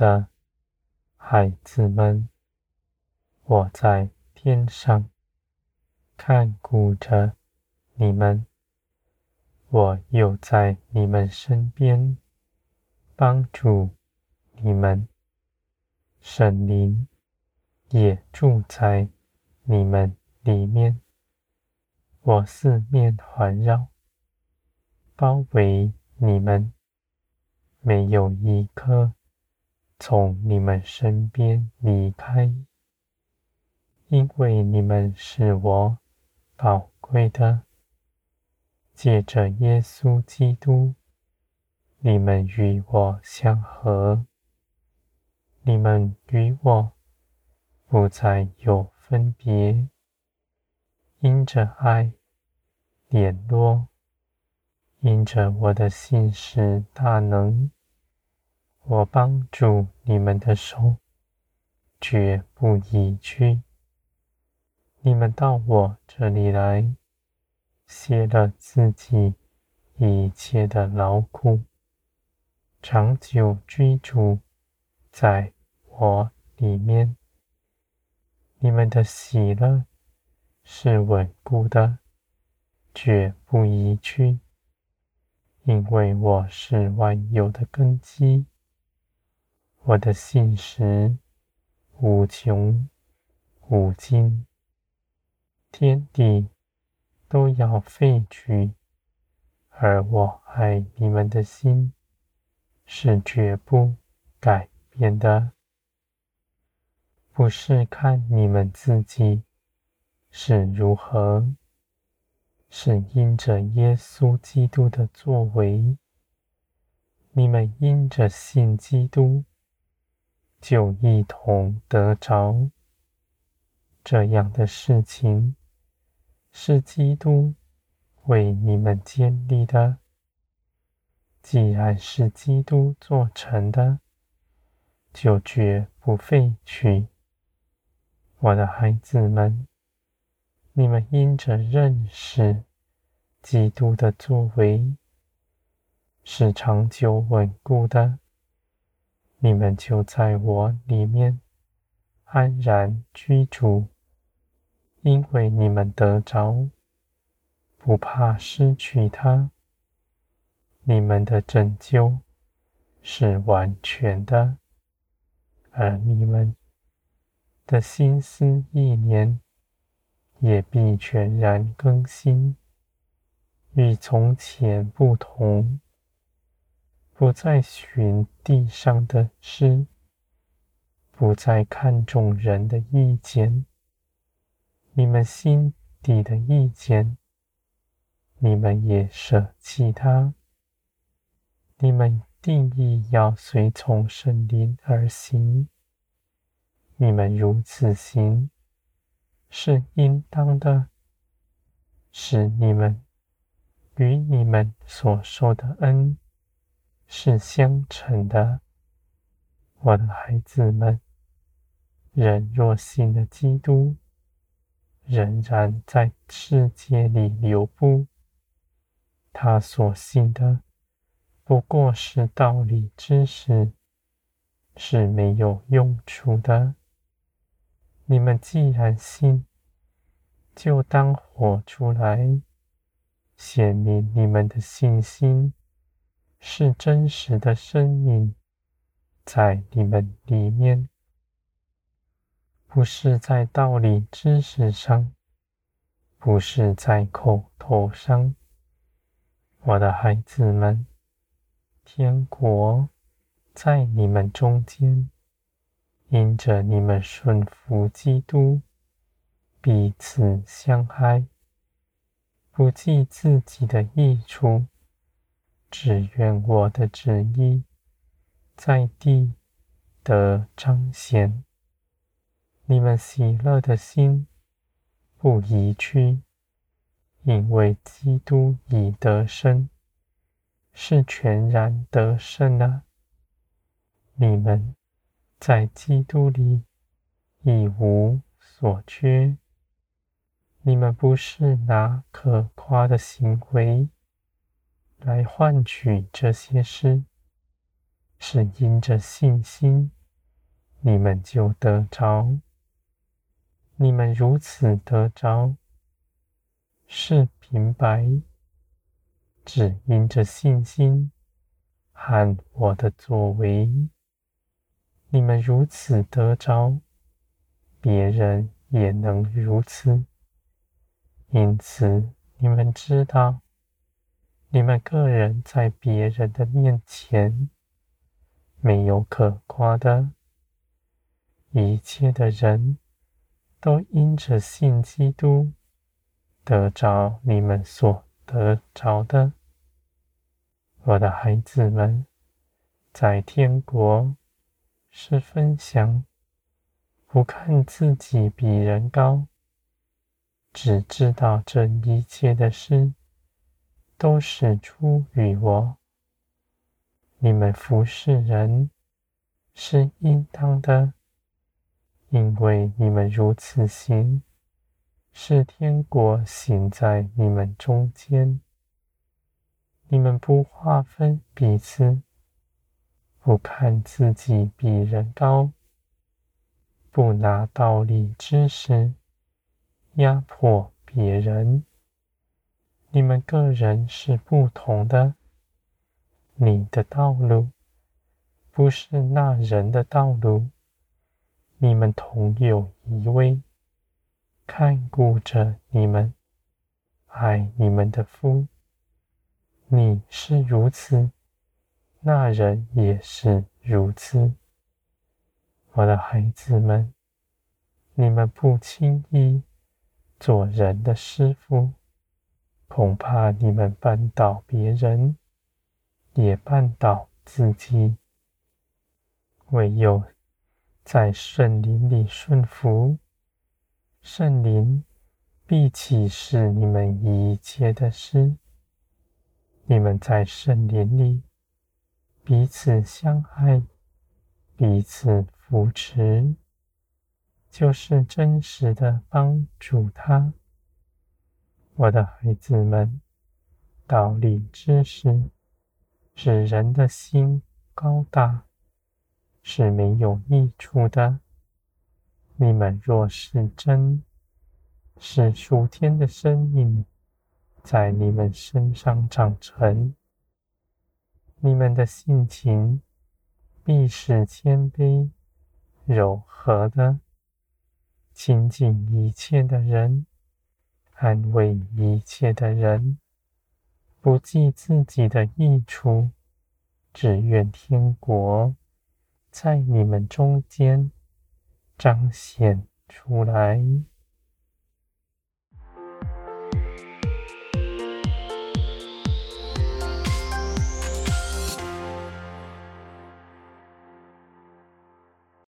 的孩子们，我在天上看顾着你们，我又在你们身边帮助你们，神灵也住在你们里面，我四面环绕，包围你们，没有一刻从你们身边离开，因为你们是我宝贵的。借着耶稣基督，你们与我相合，你们与我不再有分别，因着爱联络。因着我的信实大能，我帮助你们的手，绝不移去。你们到我这里来，卸了自己一切的劳苦，长久居住在我里面。你们的喜乐是稳固的，绝不移去。因为我是万有的根基，我的信实无穷无尽，天地都要废去，而我爱你们的心是绝不改变的。不是看你们自己是如何。是因着耶稣基督的作为，你们因着信基督，就一同得着。这样的事情是基督为你们建立的。既然是基督做成的，就绝不废去。我的孩子们。你们因着认识基督的作为是长久稳固的，你们就在我里面安然居住，因为你们得着，不怕失去它。你们的拯救是完全的，而你们的心思意念。也必全然更新，与从前不同，不再寻地上的事，不再看重人的意见，你们心底的意见，你们也舍弃它。你们定义要随从圣灵而行，你们如此行。是应当的，是你们与你们所受的恩是相承的，我的孩子们。人若信了基督，仍然在世界里流布，他所信的不过是道理知识，是没有用处的。你们既然信，就当活出来，显明你们的信心是真实的生命，在你们里面，不是在道理知识上，不是在口头上。我的孩子们，天国在你们中间。因着你们顺服基督，彼此相爱，不计自己的益处，只愿我的旨意在地得彰显。你们喜乐的心不移去，因为基督已得胜，是全然得胜的。你们。在基督里，一无所缺。你们不是拿可夸的行为来换取这些诗，是因着信心，你们就得着。你们如此得着，是平白，只因着信心和我的作为。你们如此得着，别人也能如此。因此，你们知道，你们个人在别人的面前没有可夸的，一切的人。都因着信基督，得着你们所得着的，我的孩子们，在天国是分享，不看自己比人高，只知道这一切的事都是出于我。你们服侍人是应当的。因为你们如此行，是天国行在你们中间。你们不划分彼此，不看自己比人高，不拿道理知识压迫别人。你们个人是不同的，你的道路不是那人的道路。你们同有一位看顾着你们、爱你们的夫。你是如此，那人也是如此。我的孩子们，你们不轻易做人的师傅，恐怕你们绊倒别人，也绊倒自己。唯有。在圣灵里顺服，圣灵必启示你们一切的事。你们在圣灵里彼此相爱，彼此扶持，就是真实的帮助他。我的孩子们，道理知识使人的心高大。是没有益处的。你们若是真，是属天的生命在你们身上长成，你们的性情必是谦卑、柔和的，亲近一切的人，安慰一切的人，不计自己的益处，只愿天国。在你们中间彰显出来。